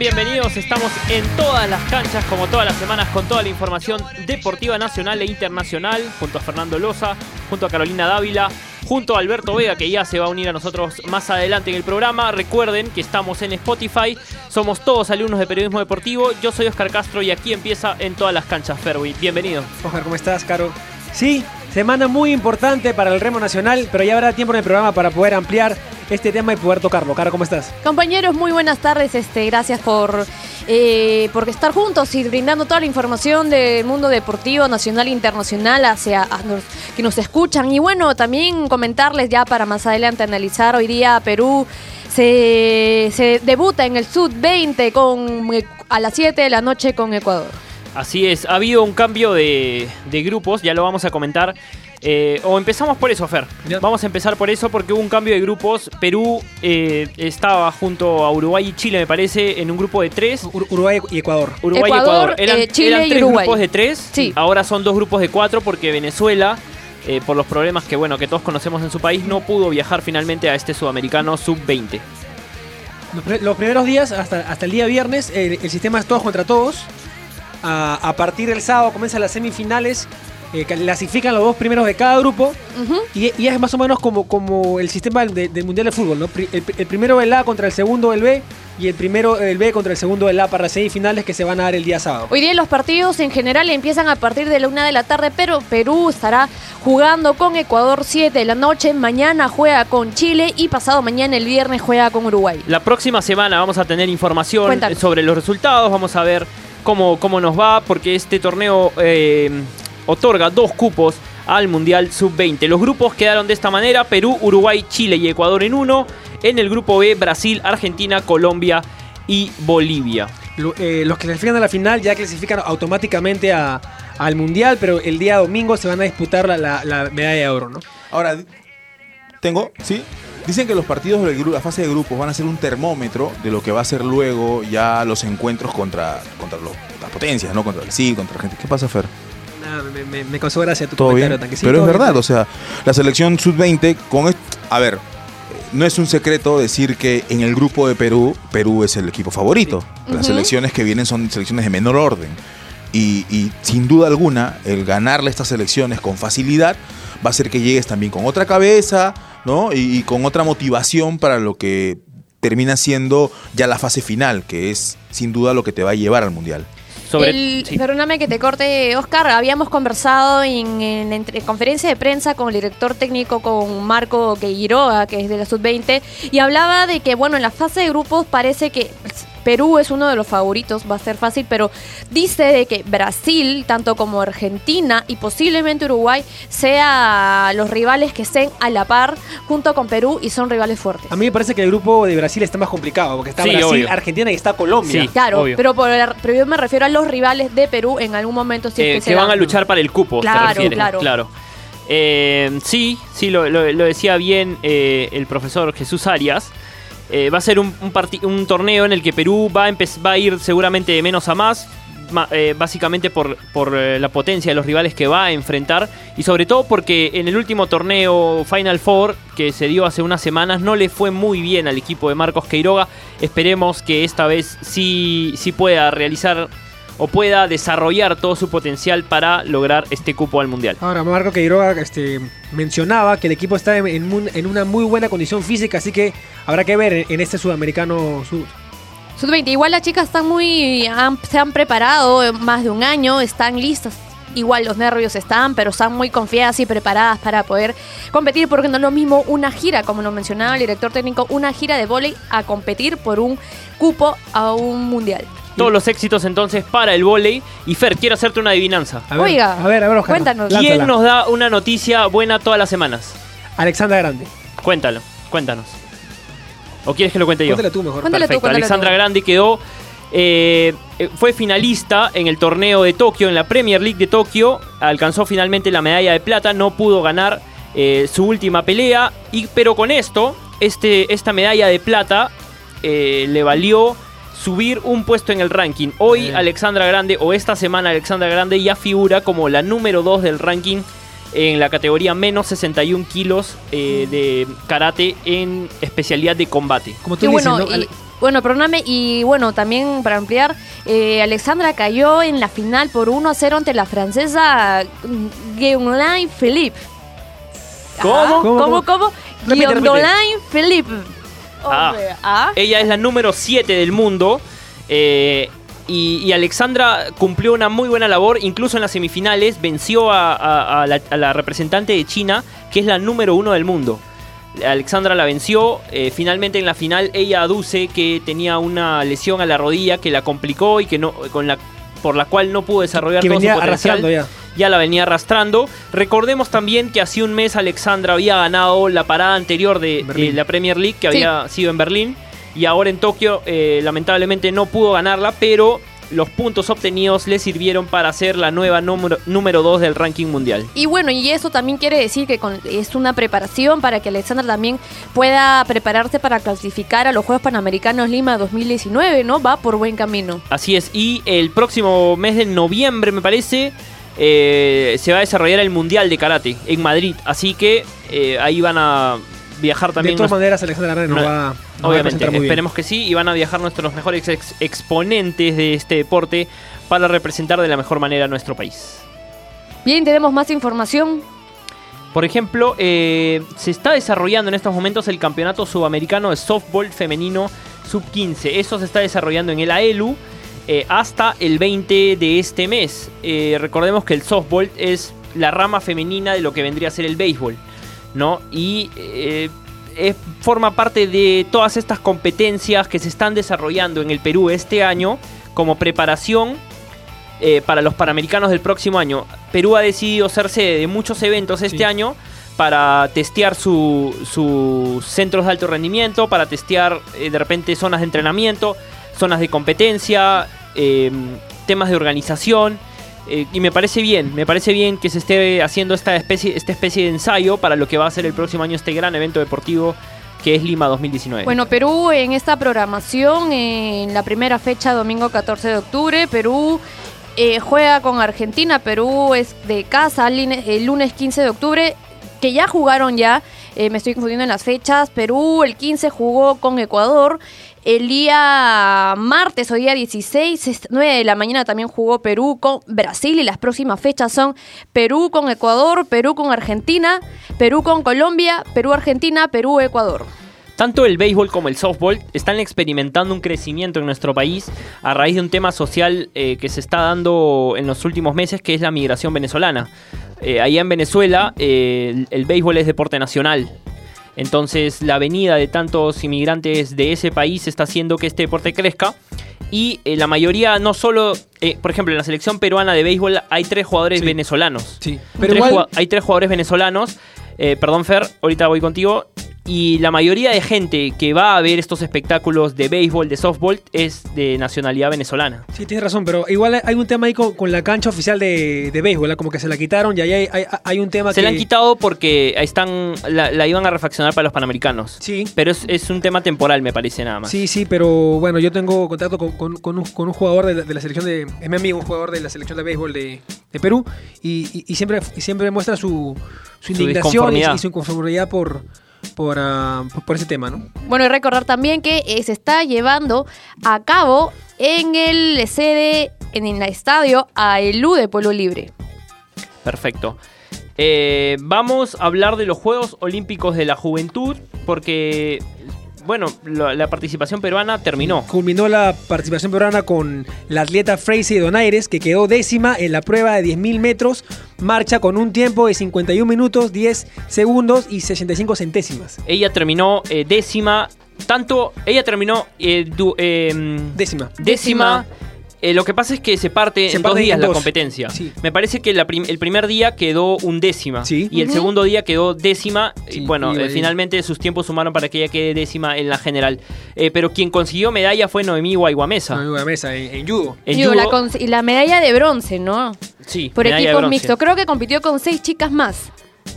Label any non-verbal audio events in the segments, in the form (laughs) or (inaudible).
Bienvenidos, estamos en todas las canchas, como todas las semanas, con toda la información deportiva nacional e internacional, junto a Fernando Loza, junto a Carolina Dávila, junto a Alberto Vega, que ya se va a unir a nosotros más adelante en el programa. Recuerden que estamos en Spotify, somos todos alumnos de periodismo deportivo. Yo soy Oscar Castro y aquí empieza en todas las canchas Ferwi. Bienvenido. Oscar, ¿cómo estás, Caro? Sí, semana muy importante para el remo nacional, pero ya habrá tiempo en el programa para poder ampliar este tema y poder tocarlo. Caro, ¿cómo estás? Compañeros, muy buenas tardes. Este, gracias por, eh, por estar juntos y brindando toda la información del mundo deportivo nacional e internacional hacia que nos escuchan. Y bueno, también comentarles ya para más adelante analizar hoy día Perú. Se, se debuta en el Sud 20 con, a las 7 de la noche con Ecuador. Así es, ha habido un cambio de, de grupos, ya lo vamos a comentar. Eh, o empezamos por eso, Fer. Vamos a empezar por eso porque hubo un cambio de grupos. Perú eh, estaba junto a Uruguay y Chile, me parece, en un grupo de tres. Uruguay y Ecuador. Uruguay Ecuador, y Ecuador. Eran, eh, Chile eran y tres Uruguay. grupos de tres. Sí. Ahora son dos grupos de cuatro porque Venezuela, eh, por los problemas que bueno que todos conocemos en su país, no pudo viajar finalmente a este sudamericano sub-20. Los, pri- los primeros días, hasta, hasta el día viernes, el, el sistema es todos contra todos. A, a partir del sábado comienzan las semifinales. eh, clasifican los dos primeros de cada grupo. Y, y es más o menos como, como el sistema de- del Mundial de Fútbol, ¿no? El, el primero del A contra el segundo del B. Y el primero del B contra el segundo del A para las semifinales que se van a dar el día sábado. Hoy día los partidos en general empiezan a partir de la una de la tarde, pero Perú estará jugando con Ecuador 7 de la noche. Mañana juega con Chile y pasado mañana el viernes juega con Uruguay. La próxima semana vamos a tener información Cuéntanos. sobre los resultados, vamos a ver cómo, cómo nos va, porque este torneo eh, otorga dos cupos al Mundial Sub-20. Los grupos quedaron de esta manera, Perú, Uruguay, Chile y Ecuador en uno. En el grupo B, Brasil, Argentina, Colombia y Bolivia. Lo- eh, los que clasifican a la final ya clasifican automáticamente a- al Mundial, pero el día domingo se van a disputar la, la- la medalla de oro, ¿no? Ahora, tengo, ¿sí? Dicen que los partidos de la fase de grupos van a ser un termómetro de lo que va a ser luego ya los encuentros contra, contra los- las potencias, ¿no? Contra el sí, contra la gente. ¿Qué pasa, Fer? Me, me- me causó gracia tu Todo comentario, bien. tanquecito. Pero es verdad, o sea, la selección sub-20 con... A ver, no es un secreto decir que en el grupo de Perú, Perú es el equipo favorito. Las Ujú. selecciones que vienen son selecciones de menor orden. Y, y sin duda alguna, el ganarle estas selecciones con facilidad va a hacer que llegues también con otra cabeza, ¿no? Y, y con otra motivación para lo que termina siendo ya la fase final, que es sin duda lo que te va a llevar al Mundial. Sobre, El- sí. Perdóname que te corte, Oscar. Habíamos conversado en, en entre- conferencia de prensa con el director técnico, con Marco Queiroga, que es de la Sub-20, y hablaba de que, bueno, en la fase de grupos parece que Perú es uno de los favoritos, va a ser fácil, pero dice de que Brasil, tanto como Argentina y posiblemente Uruguay, sea los rivales que estén a la par junto con Perú y son rivales fuertes. A mí me parece que el grupo de Brasil está más complicado, porque está Sí, Brasil, obvio. Argentina y está Colombia. Sí. Claro, obvio. pero, por el- pero yo me refiero a los rivales de Perú en algún momento. Si Eh, que, que se van a luchar para el cupo, Claro, te refieres. claro. Eh, sí, sí, lo, lo- lo decía bien eh, el profesor Jesús Arias. Eh, va a ser un, torneo en el que Perú va a, ir seguramente de menos a más, eh, básicamente por, eh, la potencia de los rivales que va a enfrentar y sobre todo porque en el último torneo Final Four que se dio hace unas semanas no le fue muy bien al equipo de Marcos Queiroga. Esperemos que esta vez sí pueda realizar o pueda desarrollar todo su potencial para lograr este cupo al Mundial. Ahora, Marco Queiroga este, mencionaba que el equipo está en, en un- en una muy buena condición física, así que habrá que ver en, en este sudamericano sud. Sub-20. Igual las chicas están muy. han- se han preparado más de un año, están listas. Igual los nervios están, pero están muy confiadas y preparadas para poder competir, porque no es lo mismo una gira, como lo mencionaba el director técnico, una gira de vóley a competir por un cupo a un mundial. Todos los éxitos entonces para el vóley. Y Fer, quiero hacerte una adivinanza. A ver, Oiga, a ver, a ver, Oscar, cuéntanos. ¿Quién lánzala. nos da una noticia buena todas las semanas? Alexandra Grande. Cuéntalo, cuéntanos. ¿O quieres que lo cuente yo? Cuéntale tú mejor. Cuéntale tú, Perfecto. cuéntale Alexandra tú. Grande quedó. eh, eh, fue finalista en el torneo de Tokio, en la Premier League de Tokio. Alcanzó finalmente la medalla de plata. No pudo ganar eh, su última pelea. Y, pero con esto, este, esta medalla de plata eh, le valió subir un puesto en el ranking. Hoy Bien. Alexandra Grande, o esta semana Alexandra Grande, ya figura como la número 2 del ranking en la categoría menos 61 kilos eh, de karate en especialidad de combate. Como tú Qué dices, bueno, ¿no? y- Bueno, perdóname, y bueno, también para ampliar, eh, Alexandra cayó en la final por 1 a 0 ante la francesa Guillaume Philippe. ¿Cómo? Ah, ¿Cómo, ¿Cómo? cómo? ¿Cómo? Guillaume Philippe. Ah. ¿ah? Ella es la número 7 del mundo. eh, y, y Alexandra cumplió una muy buena labor. Incluso en las semifinales venció a, a- a la, a la representante de China, que es la número 1 del mundo. Alexandra la venció. eh, finalmente en la final ella aduce que tenía una lesión a la rodilla que la complicó y que no con la por la cual no pudo desarrollar Que todo venía su potencial arrastrando ya. Ya la venía arrastrando. Recordemos también que hace un mes Alexandra había ganado la parada anterior de, de Berlín. la Premier League, que Sí. había sido en Berlín, y ahora en Tokio eh, lamentablemente no pudo ganarla, pero los puntos obtenidos le sirvieron para ser la nueva número, número 2 del ranking mundial. Y bueno, y eso también quiere decir que con- es una preparación para que Alexandra también pueda prepararse para clasificar a los Juegos Panamericanos Lima 2019, ¿no? Va por buen camino. Así es, y el próximo mes de noviembre, me parece, eh, se va a desarrollar el Mundial de Karate en Madrid, así que eh, ahí van a viajar De también todas nuestros- maneras, Alexandra Arana nos No, va, nos va a Obviamente, muy bien. esperemos que sí y van a viajar nuestros mejores ex- exponentes de este deporte para representar de la mejor manera a nuestro país. Bien, tenemos más información. Por ejemplo, eh, se está desarrollando en estos momentos el campeonato sudamericano de softball femenino sub-15. Eso se está desarrollando en el AELU eh, hasta el 20 de este mes. Eh, recordemos que el softball es la rama femenina de lo que vendría a ser el béisbol, ¿no? Y eh, es- forma parte de todas estas competencias que se están desarrollando en el Perú este año como preparación eh, para los Panamericanos del próximo año. Perú ha decidido ser sede de muchos eventos este Sí. año para testear su- sus centros de alto rendimiento, para testear eh, de repente zonas de entrenamiento, zonas de competencia, eh, temas de organización. eh, y me parece bien, me parece bien que se esté haciendo esta especie, esta especie de ensayo para lo que va a ser el próximo año este gran evento deportivo que es Lima 2019. Bueno, Perú en esta programación, en la primera fecha, domingo 14 de octubre, Perú eh, juega con Argentina, Perú es de casa el lunes- el lunes 15 de octubre, que ya jugaron ya, eh, me estoy confundiendo en las fechas, Perú el 15 jugó con Ecuador, el día martes o día 16, es- 9 de la mañana también jugó Perú con Brasil y las próximas fechas son Perú con Ecuador, Perú con Argentina, Perú con Colombia, Perú Argentina, Perú Ecuador. Tanto el béisbol como el softball están experimentando un crecimiento en nuestro país a raíz de un tema social eh, que se está dando en los últimos meses, que es la migración venezolana. Eh, allá en Venezuela eh, el, el béisbol es deporte nacional. Entonces la venida de tantos inmigrantes de ese país está haciendo que este deporte crezca. Y eh, la mayoría, no solo, eh, por ejemplo, en la selección peruana de béisbol hay tres jugadores Sí. venezolanos. Sí, Tres pero igual, hay tres jugadores venezolanos. Eh, perdón, Fer, ahorita voy contigo. Y la mayoría de gente que va a ver estos espectáculos de béisbol, de softball, es de nacionalidad venezolana. sí, tienes razón, pero igual hay un tema ahí con, con la cancha oficial de, de béisbol, como que se la quitaron y ahí hay, hay- hay un tema Se que... la han quitado porque están la, la iban a refaccionar para los panamericanos. Sí, Pero es, es un tema temporal, me parece nada más. Sí, sí, pero bueno, yo tengo contacto con, con- con un, con un jugador de la, de la selección de. Es mi amigo, un jugador de la selección de béisbol de, de Perú. Y, y- y siempre, y siempre muestra su, su Su indignación y, y su inconformidad por, por, ah, por ese tema, ¿no? Bueno, y recordar también que eh, se está llevando a cabo en el sede, en el estadio AELU de Pueblo Libre. Perfecto. Eh, vamos a hablar de los Juegos Olímpicos de la Juventud porque, bueno, la, la participación peruana terminó. Culminó la participación peruana con la atleta Freisy Donaires, que quedó décima en la prueba de 10.000 metros. Marcha con un tiempo de 51 minutos, 10 segundos y 65 centésimas. Ella terminó eh, décima. Tanto, ella terminó eh, du- em, Décima. décima. Eh, lo que pasa es que se parte Se en parte dos en días la dos. competencia. Sí. Me parece que la prim- el primer día quedó un décima. Sí. Y el segundo día quedó décima. y bueno, y eh, finalmente sus tiempos sumaron para que ella quede décima en la general. Eh, pero quien consiguió medalla fue Noemí Guayguamesa. En una mesa, en, en judo. En la judo, y la medalla de bronce, ¿no? sí, Por equipos mixtos. Creo que compitió con seis chicas más.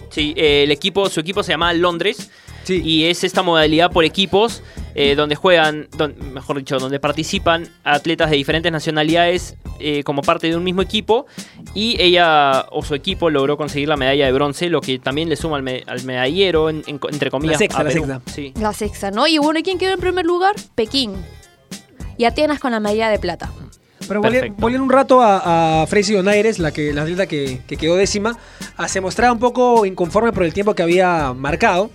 Sí, eh, el equipo, su equipo se llama Londres. Sí. Y es esta modalidad por equipos eh, donde juegan, don- mejor dicho, donde participan atletas de diferentes nacionalidades eh, como parte de un mismo equipo. Y ella o su equipo logró conseguir la medalla de bronce, lo que también le suma al, me- al medallero, en- en- entre comillas. sexta, a la sexta. Sí. La sexta, ¿no? Y bueno, ¿y quién quedó en primer lugar? Pekín. y Atenas con la medalla de plata. Pero volviendo un rato a, a Freisy Donaires, la que la atleta que, que quedó décima, ah, se mostraba un poco inconforme por el tiempo que había marcado.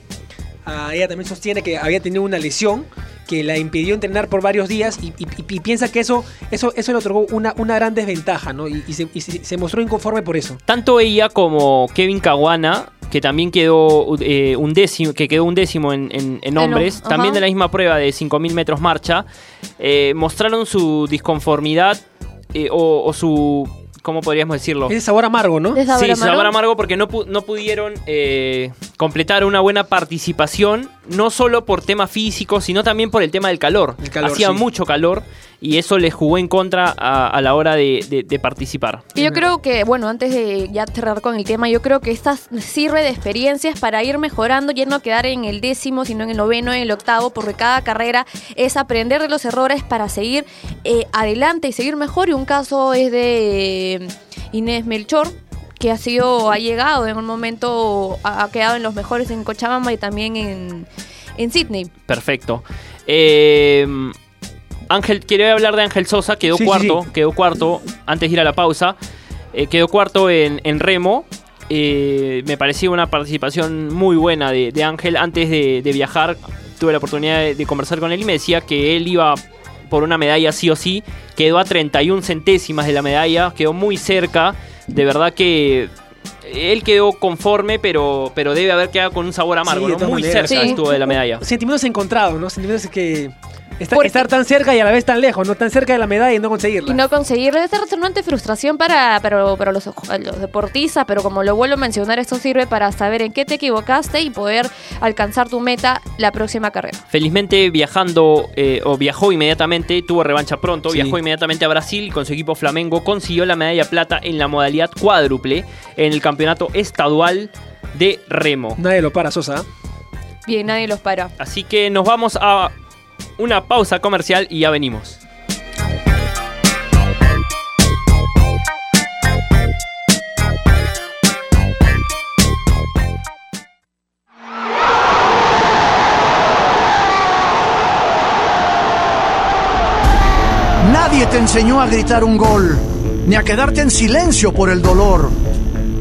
Ella también sostiene que había tenido una lesión que la impidió entrenar por varios días y, y- y- y piensa que eso, eso, eso le otorgó una, una gran desventaja, ¿no? Y, y se, y se- se mostró inconforme por eso. Tanto ella como Kevin Caguana, que también quedó eh, un décimo, que quedó un décimo en, en- en hom- hombres, también de la misma prueba de 5.000 metros marcha, eh, mostraron su disconformidad eh, o, o su, ¿cómo podríamos decirlo? Ese sabor amargo, ¿no? ¿De sabor sí, amargo? sabor amargo porque no, pu- no pudieron eh, completar una buena participación, no solo por tema físico, sino también por el tema del calor. El calor, Hacía sí. mucho calor y eso les jugó en contra a, a la hora de, de- de participar. Y yo creo que, bueno, antes de ya cerrar con el tema, yo creo que estas sirve de experiencias para ir mejorando, ya no quedar en el décimo, sino en el noveno, en el octavo, porque cada carrera es aprender de los errores para seguir eh, adelante y seguir mejor. Y un caso es de eh, Inés Melchor que ha sido, ha llegado en un momento, ha ha quedado en los mejores en Cochabamba y también en, en Sydney. Perfecto. Eh, Ángel, quiero hablar de Ángel Sosa, quedó Sí, sí, cuarto, sí. quedó cuarto, antes de ir a la pausa, eh, quedó cuarto en, en remo. Eh, me pareció una participación muy buena de, de Ángel. Antes de, de viajar, tuve la oportunidad de, de conversar con él y me decía que él iba por una medalla sí o sí. Quedó a 31 centésimas de la medalla, quedó muy cerca. De verdad que él quedó conforme, pero, pero debe haber quedado con un sabor amargo. ¿no? Muy maneras. cerca Sí. estuvo de la medalla. Sentimientos encontrados, ¿no? Sentimientos que... Porque- estar tan cerca y a la vez tan lejos, ¿no? Tan cerca de la medalla y no conseguirla. Y no conseguir debe ser retornante frustración para, para, para los, los deportistas, pero como lo vuelvo a mencionar, esto sirve para saber en qué te equivocaste y poder alcanzar tu meta la próxima carrera. Felizmente viajando eh, o viajó inmediatamente, tuvo revancha pronto, Sí. viajó inmediatamente a Brasil y con su equipo Flamengo consiguió la medalla plata en la modalidad cuádruple en el campeonato estadual de remo. Nadie lo para, Sosa. ¿eh? Bien, nadie los para. Así que nos vamos a una pausa comercial y ya venimos. Nadie te enseñó a gritar un gol, ni a quedarte en silencio por el dolor.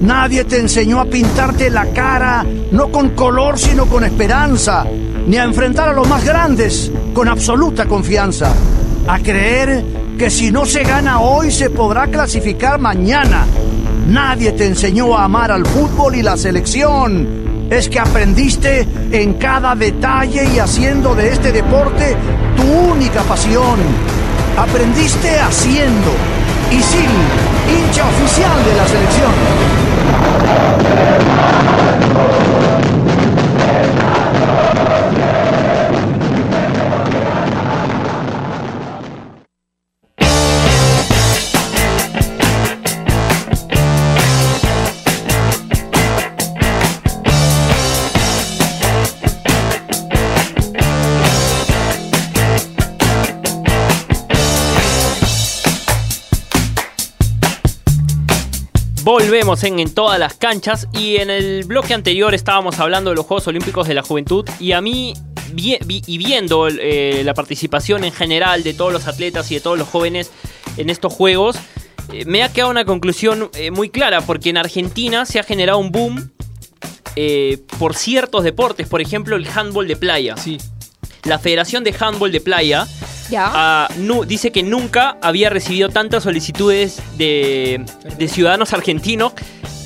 Nadie te enseñó a pintarte la cara, no con color, sino con esperanza, ni a enfrentar a los más grandes con absoluta confianza. A creer que si no se gana hoy se podrá clasificar mañana. Nadie te enseñó a amar al fútbol y la selección. Es que aprendiste en cada detalle y haciendo de este deporte tu única pasión. Aprendiste haciendo. Y Sil, hincha oficial de la selección. Volvemos en, en todas las canchas y en el bloque anterior estábamos hablando de los Juegos Olímpicos de la Juventud y a mí, vi- vi- y viendo eh, la participación en general de todos los atletas y de todos los jóvenes en estos Juegos, eh, me ha quedado una conclusión eh, muy clara porque en Argentina se ha generado un boom por ciertos deportes, por ejemplo el handball de playa. Sí. La Federación de Handball de Playa ¿Ya? Ah, nu- dice que nunca había recibido tantas solicitudes de, de ciudadanos argentinos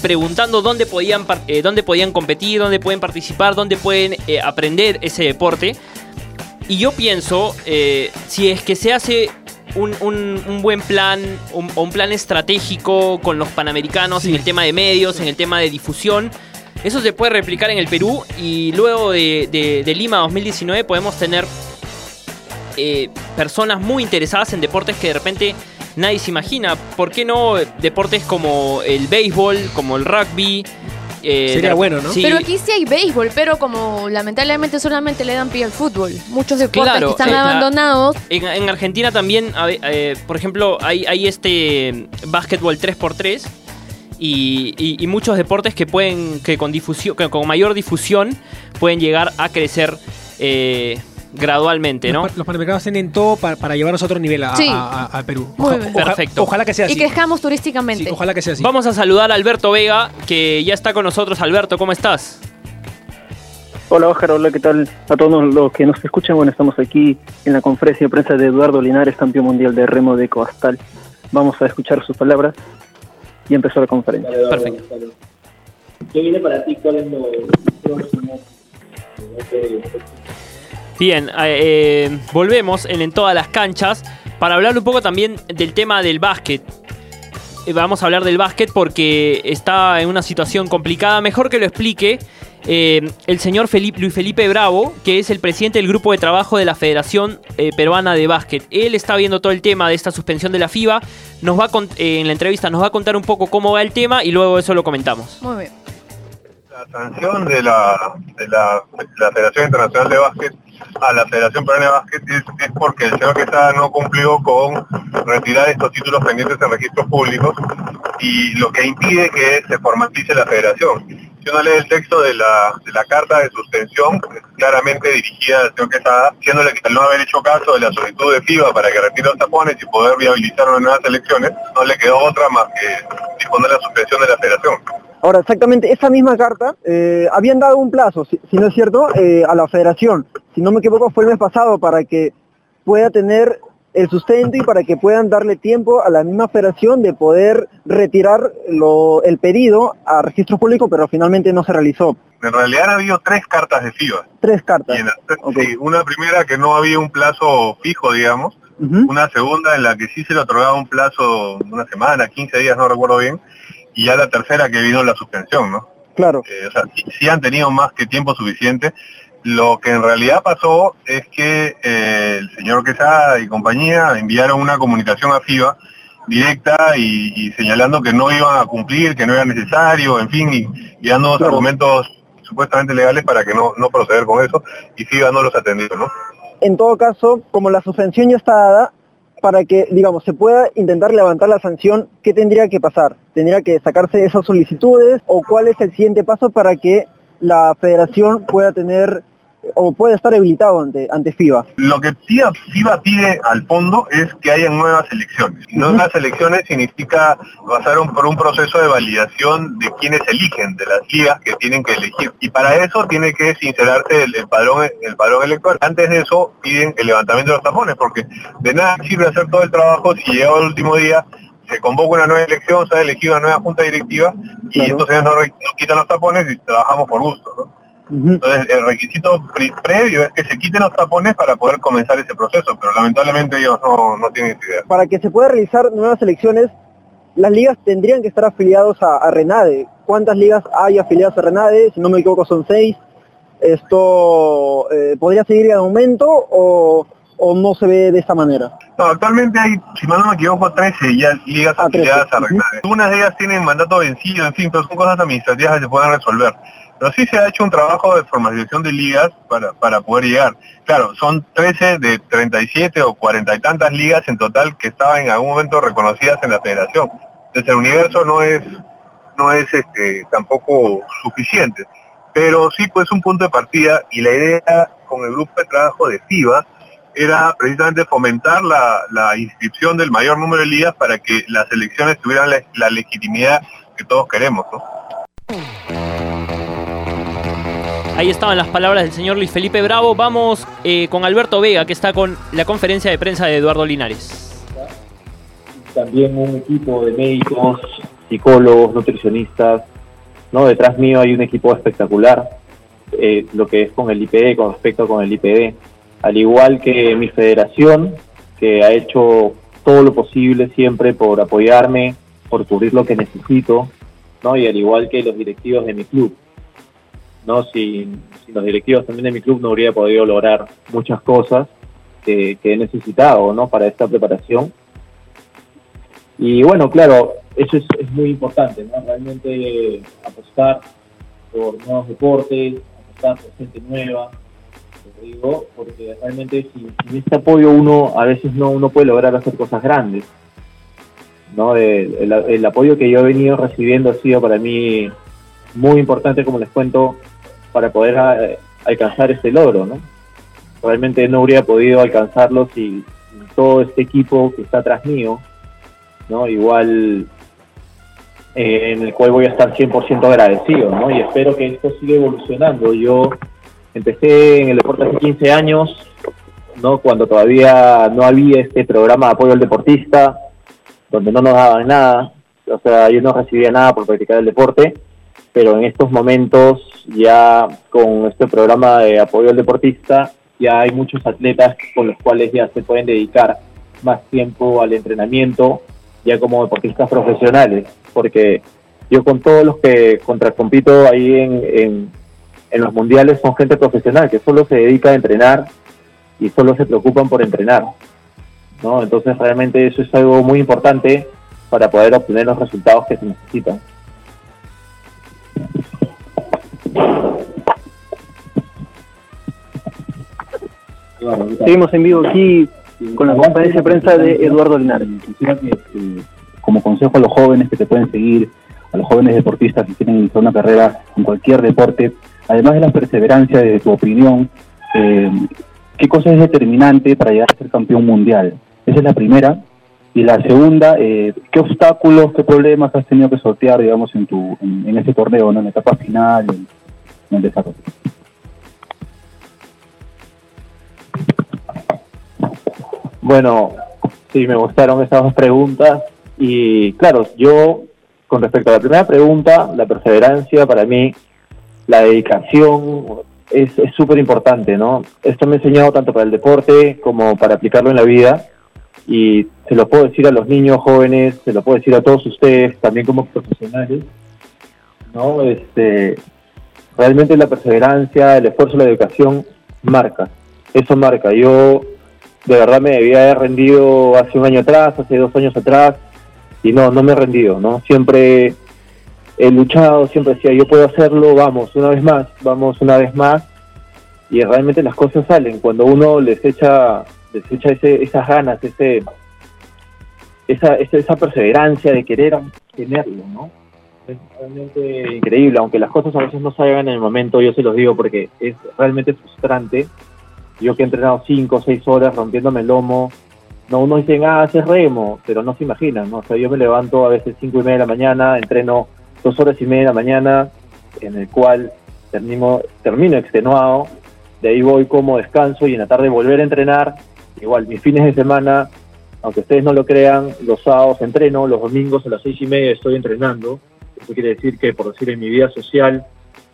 preguntando dónde podían, eh, dónde podían competir, dónde pueden participar, dónde pueden eh, aprender ese deporte. Y yo pienso, eh, si es que se hace un, un- un buen plan, un, o un plan estratégico con los panamericanos en el tema de medios, en el tema de difusión, eso se puede replicar en el Perú y luego de, de- de Lima 2019 podemos tener eh, personas muy interesadas en deportes que de repente nadie se imagina. ¿Por qué no deportes como el béisbol, como el rugby? Eh, Sería de- bueno, ¿no? Sí, Pero aquí sí hay béisbol, pero como lamentablemente solamente le dan pie al fútbol. Muchos deportes Claro, que están eh, abandonados. En, en Argentina también, eh, por ejemplo, hay, hay este básquetbol 3x3 y, y- y muchos deportes que pueden, que con difusión, que con mayor difusión pueden llegar a crecer eh, gradualmente, ¿no? Los, los Panamericanos tienen todo pa- para, llevarnos a otro nivel a, Sí. a- a- a Perú. Muy bien. Perfecto. Ojalá que sea así. Y crezcamos turísticamente. Sí, ojalá que sea así. Vamos a saludar a Alberto Vega, que ya está con nosotros. Alberto, ¿cómo estás? Hola Óscar, hola, ¿qué tal? A todos los que nos escuchan, bueno, estamos aquí en la conferencia de prensa de Eduardo Linares, campeón mundial de remo de Coastal. Vamos a escuchar sus palabras y empezó la conferencia. Perfecto. ¿Qué viene para ti? ¿Cuál es lo próximo? Bien, eh, eh, volvemos en, en todas las canchas para hablar un poco también del tema del básquet. Eh, Vamos a hablar del básquet porque está en una situación complicada. Mejor que lo explique eh, el señor Felipe, Luis Felipe Bravo, que es el presidente del grupo de trabajo de la Federación eh, Peruana de Básquet. Él está viendo todo el tema de esta suspensión de la FIBA. Nos va a eh, en la entrevista nos va a contar un poco cómo va el tema y luego eso lo comentamos. Muy bien. La sanción de la, de la, de la Federación Internacional de Básquet a la Federación Peruana de Básquet es, porque el señor Quesada no cumplió con retirar estos títulos pendientes en registros públicos y lo que impide que se formalice la federación. Si uno lee el texto de la, carta de suspensión, claramente dirigida al señor Quesada, diciéndole que al no haber hecho caso de la solicitud de FIBA para que retire los tapones y poder viabilizar unas nuevas elecciones, no le quedó otra más que disponer la suspensión de la federación. Ahora, exactamente, esa misma carta, eh, habían dado un plazo, si, si no es cierto, eh, a la federación, si no me equivoco fue el mes pasado, para que pueda tener el sustento y para que puedan darle tiempo a la misma federación de poder retirar lo- el pedido a registro público, pero finalmente no se realizó. En realidad han habido tres cartas de FIBA. Tres cartas. La- sí, una primera que no había un plazo fijo, digamos. Una segunda en la que sí se le otorgaba un plazo, una semana, 15 días, no recuerdo bien. Y ya la tercera que vino la suspensión, ¿no? Claro. Eh, o sea, sí, sí han tenido más que tiempo suficiente. Lo que en realidad pasó es que eh, el señor Quesada y compañía enviaron una comunicación a FIBA directa y, y señalando que no iban a cumplir, que no era necesario, en fin, y, y dando Claro. argumentos supuestamente legales para que no, no proceder con eso, y FIBA no los atendió, ¿no? en todo caso, como la suspensión ya está dada, para que, digamos, se pueda intentar levantar la sanción, ¿qué tendría que pasar? ¿Tendría que sacarse esas solicitudes o cuál es el siguiente paso para que la federación pueda tener o pueda estar habilitado ante, ante FIBA? Lo que FIBA, FIBA pide al fondo es que haya nuevas elecciones. Nuevas elecciones significa pasar un- por un proceso de validación de quienes eligen, de las ligas que tienen que elegir. Y para eso tiene que sincerarse el, el padrón, el padrón electoral. Antes de eso piden el levantamiento de los tapones, porque de nada sirve hacer todo el trabajo si llega el último día se convoca una nueva elección, se ha elegido una nueva junta directiva y Claro. entonces no, re- no quitan los tapones y trabajamos por gusto. ¿no? Entonces, el requisito pre- previo es que se quiten los tapones para poder comenzar ese proceso, pero lamentablemente ellos no, no tienen esa idea. Para que se pueda realizar nuevas elecciones, las ligas tendrían que estar afiliados a, a Renade. ¿Cuántas ligas hay afiliadas a Renade? Si no me equivoco son seis. ¿Esto eh, podría seguir en aumento o, o no se ve de esta manera? No, actualmente hay, si mal no me equivoco, 13 ya ligas Ah, 13. afiliadas a. Renade. Algunas de ellas tienen mandato vencido, en fin, pero son cosas administrativas que se pueden resolver. Pero sí se ha hecho un trabajo de formalización de ligas para, para poder llegar. Claro, son 13 de 37 o 40 y tantas ligas en total que estaban en algún momento reconocidas en la federación. Entonces el universo no es, no es este, tampoco suficiente. Pero sí pues un punto de partida y la idea con el grupo de trabajo de FIBA era precisamente fomentar la, la inscripción del mayor número de ligas para que las elecciones tuvieran la, legitimidad que todos queremos. Ahí estaban las palabras del señor Luis Felipe Bravo. Vamos eh, con Alberto Vega, que está con la conferencia de prensa de Eduardo Linares. También un equipo de médicos, psicólogos, nutricionistas. ¿no? Detrás mío hay un equipo espectacular, eh, lo que es con el IPD, con respecto con el IPD. Al igual que mi federación, que ha hecho todo lo posible siempre por apoyarme, por cubrir lo que necesito, ¿no? y al igual que los directivos de mi club. ¿No? Sin, los directivos también de mi club no habría podido lograr muchas cosas que, he necesitado ¿no? para esta preparación. Y bueno, claro, eso es, muy importante, ¿no? Realmente apostar por nuevos deportes, apostar por gente nueva, digo, porque realmente sin, sin este apoyo uno a veces no uno puede lograr hacer cosas grandes. ¿no? El, el- el apoyo que yo he venido recibiendo ha sido para mí muy importante, como les cuento, para poder eh, alcanzar este logro, ¿no? realmente no habría podido alcanzarlo si todo este equipo que está atrás mío, ¿no? Igual eh, en el cual voy a estar 100% agradecido, ¿no? Y espero que esto siga evolucionando. Yo empecé en el deporte hace 15 años, ¿no? Cuando todavía no había este programa de apoyo al deportista, donde no nos daban nada, o sea, yo no recibía nada por practicar el deporte, pero en estos momentos ya con este programa de apoyo al deportista ya hay muchos atletas con los cuales ya se pueden dedicar más tiempo al entrenamiento ya como deportistas profesionales, porque yo con todos los que contracompito ahí en, en, en los mundiales son gente profesional que solo se dedica a entrenar y solo se preocupan por entrenar. ¿no? Entonces realmente eso es algo muy importante para poder obtener los resultados que se necesitan. Seguimos en vivo aquí con la conferencia de prensa de Eduardo Linares. Eh, como consejo a los jóvenes que te pueden seguir, a los jóvenes deportistas que quieren iniciar una carrera en cualquier deporte, además de la perseverancia de tu opinión, eh, ¿qué cosa es determinante para llegar a ser campeón mundial? Esa es la primera. Y la segunda, eh, ¿qué obstáculos, qué problemas has tenido que sortear, digamos, en tu en, en este torneo, ¿no? en la etapa final, en, en el desarrollo? Bueno, sí, me gustaron esas dos preguntas. Y claro, yo, con respecto a la primera pregunta, la perseverancia para mí, la dedicación es súper importante, ¿no? Esto me ha enseñado tanto para el deporte como para aplicarlo en la vida. Y se lo puedo decir a los niños jóvenes, se lo puedo decir a todos ustedes, también como profesionales, ¿no? Este, realmente la perseverancia, el esfuerzo, la educación marca. Eso marca. Yo de verdad me debía haber rendido hace un año atrás, hace dos años atrás, y no, no me he rendido, ¿no? Siempre he luchado, siempre decía, yo puedo hacerlo, vamos, una vez más, vamos una vez más, y realmente las cosas salen cuando uno les echa, les echa ese, esas ganas, ese, esa, esa, esa perseverancia de querer tenerlo, ¿no? Es realmente increíble, aunque las cosas a veces no salgan en el momento, yo se los digo porque es realmente frustrante. Yo que he entrenado cinco o seis horas rompiéndome el lomo, no, uno dice, ah, haces remo, pero no se imaginan, ¿no? O sea, yo me levanto a veces cinco y media de la mañana, entreno dos horas y media de la mañana, en el cual termino, termino extenuado, de ahí voy como descanso y en la tarde volver a entrenar, igual mis fines de semana, aunque ustedes no lo crean, los sábados entreno, los domingos a las seis y media estoy entrenando, eso quiere decir que, por decir, en mi vida social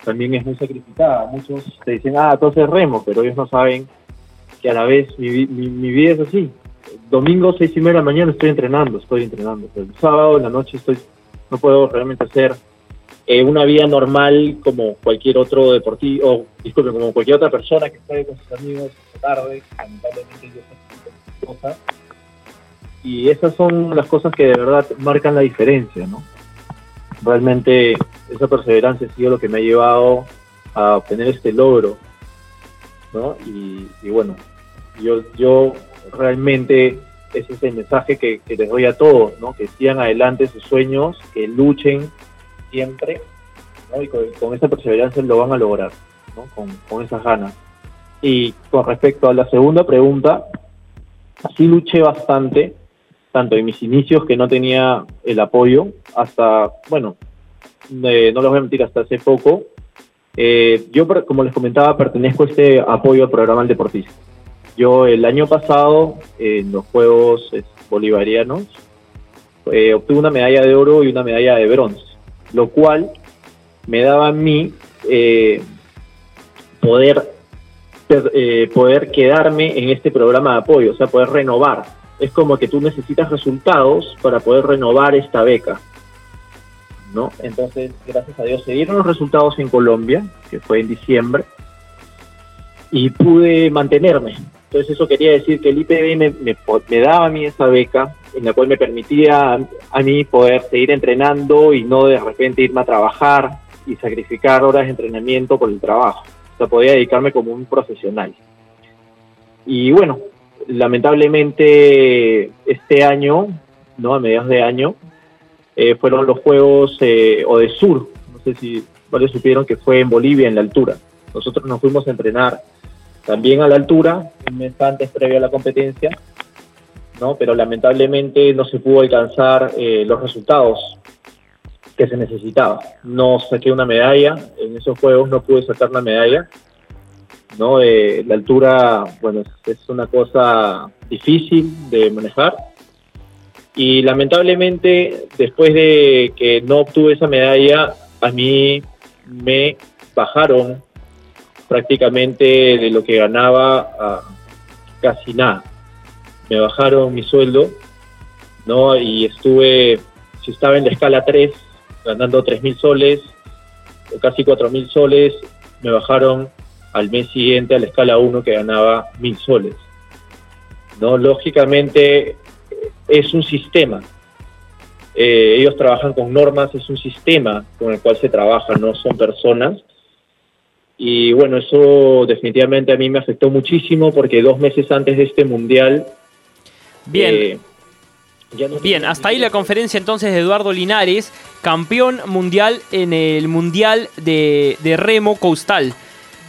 también es muy sacrificada. Muchos te dicen, ah, entonces remo, pero ellos no saben que a la vez mi, mi, mi vida es así. Domingo, seis y media de la mañana estoy entrenando, estoy entrenando. El sábado en la noche estoy, no puedo realmente hacer eh, una vida normal como cualquier otro deportivo, o disculpe, como cualquier otra persona que esté con sus amigos esta tarde. Lamentablemente yo soy cosas. Y esas son las cosas que de verdad marcan la diferencia, ¿no? Realmente esa perseverancia ha sido lo que me ha llevado a obtener este logro, ¿no? Y, bueno, yo, yo realmente ese es el mensaje que, que les doy a todos, ¿no? Que sigan adelante sus sueños, que luchen siempre, ¿no? Y con, con esa perseverancia lo van a lograr, ¿no? Con, con esas ganas. Y con respecto a la segunda pregunta, sí luché bastante, tanto en mis inicios que no tenía el apoyo, hasta, bueno, eh, no les voy a mentir, hasta hace poco. Eh, yo, como les comentaba, pertenezco a este apoyo al programa del deportista. Yo el año pasado, en los Juegos eh, Bolivarianos, obtuve una medalla de oro y una medalla de bronce, lo cual me daba a mí poder, poder quedarme en este programa de apoyo, o sea, poder renovar. Es como que tú necesitas resultados para poder renovar esta beca. ¿no? Entonces, gracias a Dios, se dieron los resultados en Colombia, que fue en diciembre, y pude mantenerme. Entonces, eso quería decir que el IPB me, daba a mí esa beca, en la cual me permitía a, a mí poder seguir entrenando y no de repente irme a trabajar y sacrificar horas de entrenamiento por el trabajo. O sea, podía dedicarme como un profesional. Y bueno, lamentablemente este año, ¿no? A mediados de año, eh, fueron los Juegos eh, Odesur. No sé si varios supieron que fue en Bolivia, en la altura. Nosotros nos fuimos a entrenar también a la altura, un mes antes previo a la competencia, ¿no? pero lamentablemente no se pudo alcanzar eh, los resultados que se necesitaba. No saqué una medalla, en esos juegos no pude sacar una medalla. ¿No? Eh, la altura, bueno, es, es una cosa difícil de manejar. Y lamentablemente, después de que no obtuve esa medalla, a mí me bajaron prácticamente de lo que ganaba a casi nada. Me bajaron mi sueldo, ¿no? Y estuve, si estaba en la escala 3, ganando 3.000 soles, o casi 4.000 soles, me bajaron al mes siguiente a la escala 1 que ganaba 1.000 soles. ¿no? Lógicamente es un sistema. Eh, ellos trabajan con normas, es un sistema con el cual se trabaja, no son personas. Y bueno, eso definitivamente a mí me afectó muchísimo porque dos meses antes de este mundial... Bien. eh, ya no Bien, hasta ahí la conferencia entonces de Eduardo Linares, campeón mundial en el Mundial de, de Remo Coastal,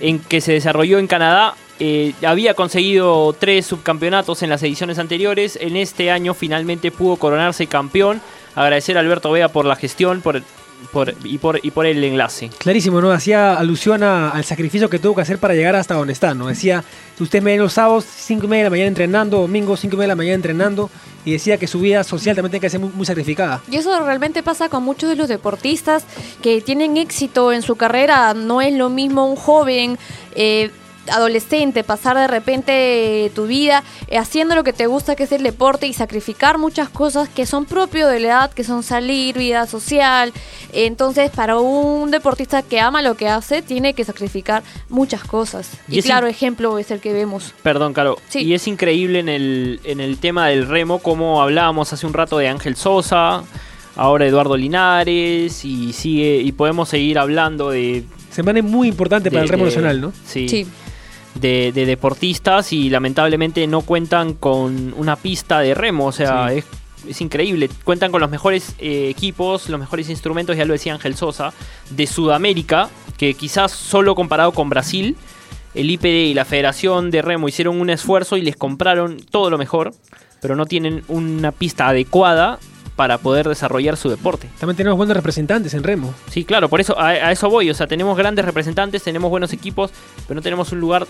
en que se desarrolló en Canadá. Eh, había conseguido tres subcampeonatos en las ediciones anteriores. En este año finalmente pudo coronarse campeón. Agradecer a Alberto Vea por la gestión y, por, el enlace. Clarísimo, ¿no? Hacía alusión al sacrificio que tuvo que hacer para llegar hasta donde está, ¿no? Decía, usted me ven los sábados, 5 y media de la mañana entrenando, domingo, 5 y media de la mañana entrenando, y decía que su vida social también tiene que ser muy, sacrificada. Y eso realmente pasa con muchos de los deportistas que tienen éxito en su carrera. No es lo mismo un joven eh, adolescente pasar de repente tu vida eh, haciendo lo que te gusta, que es el deporte, y sacrificar muchas cosas que son propios de la edad, que son salir, vida social. Entonces, para un deportista que ama lo que hace, tiene que sacrificar muchas cosas. Y claro, ejemplo es el que vemos. Perdón, Caro. Sí. Y es increíble en el, en el tema del remo, como hablábamos hace un rato de Ángel Sosa, ahora Eduardo Linares, y sigue, y podemos seguir hablando de. Semana muy importante para de- el remo nacional, ¿no? Sí. De, de deportistas y lamentablemente no cuentan con una pista de remo. O sea, Sí. es, es increíble. Cuentan con los mejores eh, equipos, los mejores instrumentos, ya lo decía Ángel Sosa, de Sudamérica, que quizás solo comparado con Brasil, el IPD y la Federación de Remo hicieron un esfuerzo y les compraron todo lo mejor, pero no tienen una pista adecuada para poder desarrollar su deporte. También tenemos buenos representantes en remo. Sí, claro, por eso a, a eso voy. O sea, tenemos grandes representantes, tenemos buenos equipos, pero no tenemos un lugar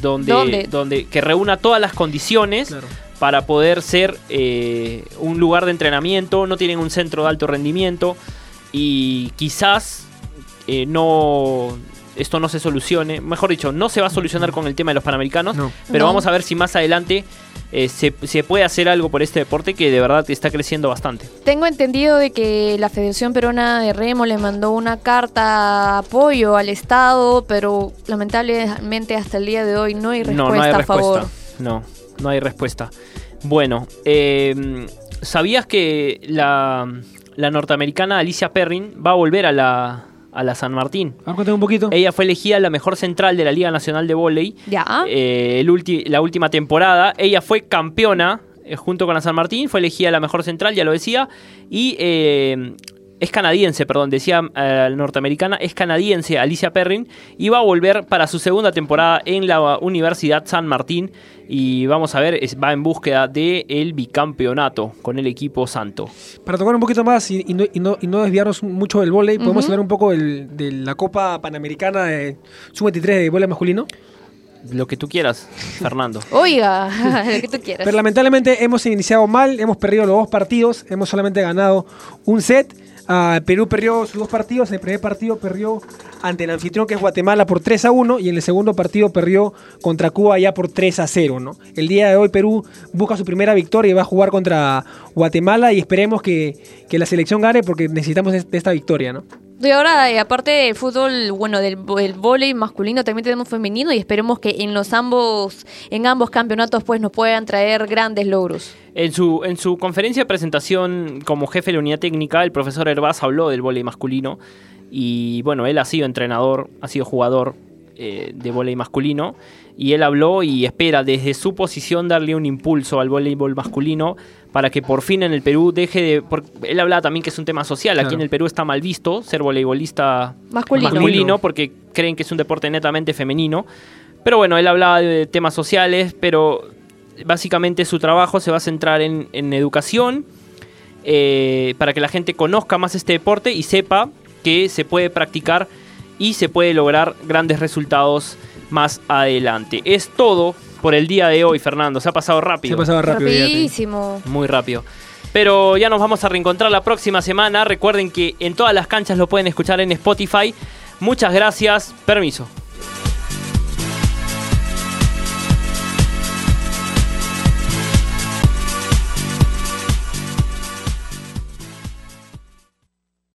donde, ¿Dónde? donde que reúna todas las condiciones Claro. para poder ser eh, un lugar de entrenamiento. No tienen un centro de alto rendimiento y quizás eh, no esto no se solucione. Mejor dicho, no se va a solucionar con el tema de los panamericanos, No. pero No. vamos a ver si más adelante eh, se, se puede hacer algo por este deporte que de verdad está creciendo bastante. Tengo entendido de que la Federación Peruana de Remo le mandó una carta apoyo al Estado, pero lamentablemente hasta el día de hoy no hay respuesta, no, no hay a respuesta. favor. No, no hay respuesta. Bueno, eh, ¿sabías que la, la norteamericana Alicia Perrin va a volver a la, a la San Martín? Un poquito. Ella fue elegida la mejor central de la Liga Nacional de Voley Ya. eh, el ulti- la última temporada. Ella fue campeona eh, junto con la San Martín, fue elegida la mejor central, ya lo decía, y eh, es canadiense, perdón, decía eh, norteamericana, es canadiense Alicia Perrin, y va a volver para su segunda temporada en la Universidad San Martín, y vamos a ver, es- va en búsqueda del bicampeonato con el equipo santo. Para tocar un poquito más y, y no, y no- y no desviarnos mucho del vóley, podemos hablar un poco del- de la Copa Panamericana de Sub-23 de vóley masculino. Lo que tú quieras, Fernando. (laughs) Oiga, (laughs) lo que tú quieras. Pero lamentablemente hemos iniciado mal, hemos perdido los dos partidos, hemos solamente ganado un set. Ah, Perú perdió sus dos partidos, en el primer partido perdió ante el anfitrión que es Guatemala por 3 a 1 y en el segundo partido perdió contra Cuba ya por 3 a 0. ¿no? El día de hoy Perú busca su primera victoria y va a jugar contra Guatemala y esperemos que, que la selección gane porque necesitamos esta victoria. ¿no? Y ahora, eh, aparte del fútbol, bueno, del vo- el vóley masculino, también tenemos femenino y esperemos que en los ambos, en ambos campeonatos, pues nos puedan traer grandes logros. En su, en su conferencia de presentación como jefe de la unidad técnica, el profesor Herbaz habló del vóley masculino y bueno, él ha sido entrenador, ha sido jugador eh, de vóley masculino y él habló y espera desde su posición darle un impulso al voleibol masculino para que por fin en el Perú deje de... por- él hablaba también que es un tema social, aquí en el Perú está mal visto ser voleibolista Masculino. masculino porque creen que es un deporte netamente femenino. Pero bueno, él hablaba de temas sociales, pero básicamente su trabajo se va a centrar en, en educación, eh, para que la gente conozca más este deporte y sepa que se puede practicar y se puede lograr grandes resultados más adelante. Es todo por el día de hoy, Fernando. Se ha pasado rápido. Se pasaba rápido. fíjate. Rapidísimo. Muy rápido. Pero ya nos vamos a reencontrar la próxima semana. Recuerden que en todas las canchas lo pueden escuchar en Spotify. Muchas gracias. Permiso.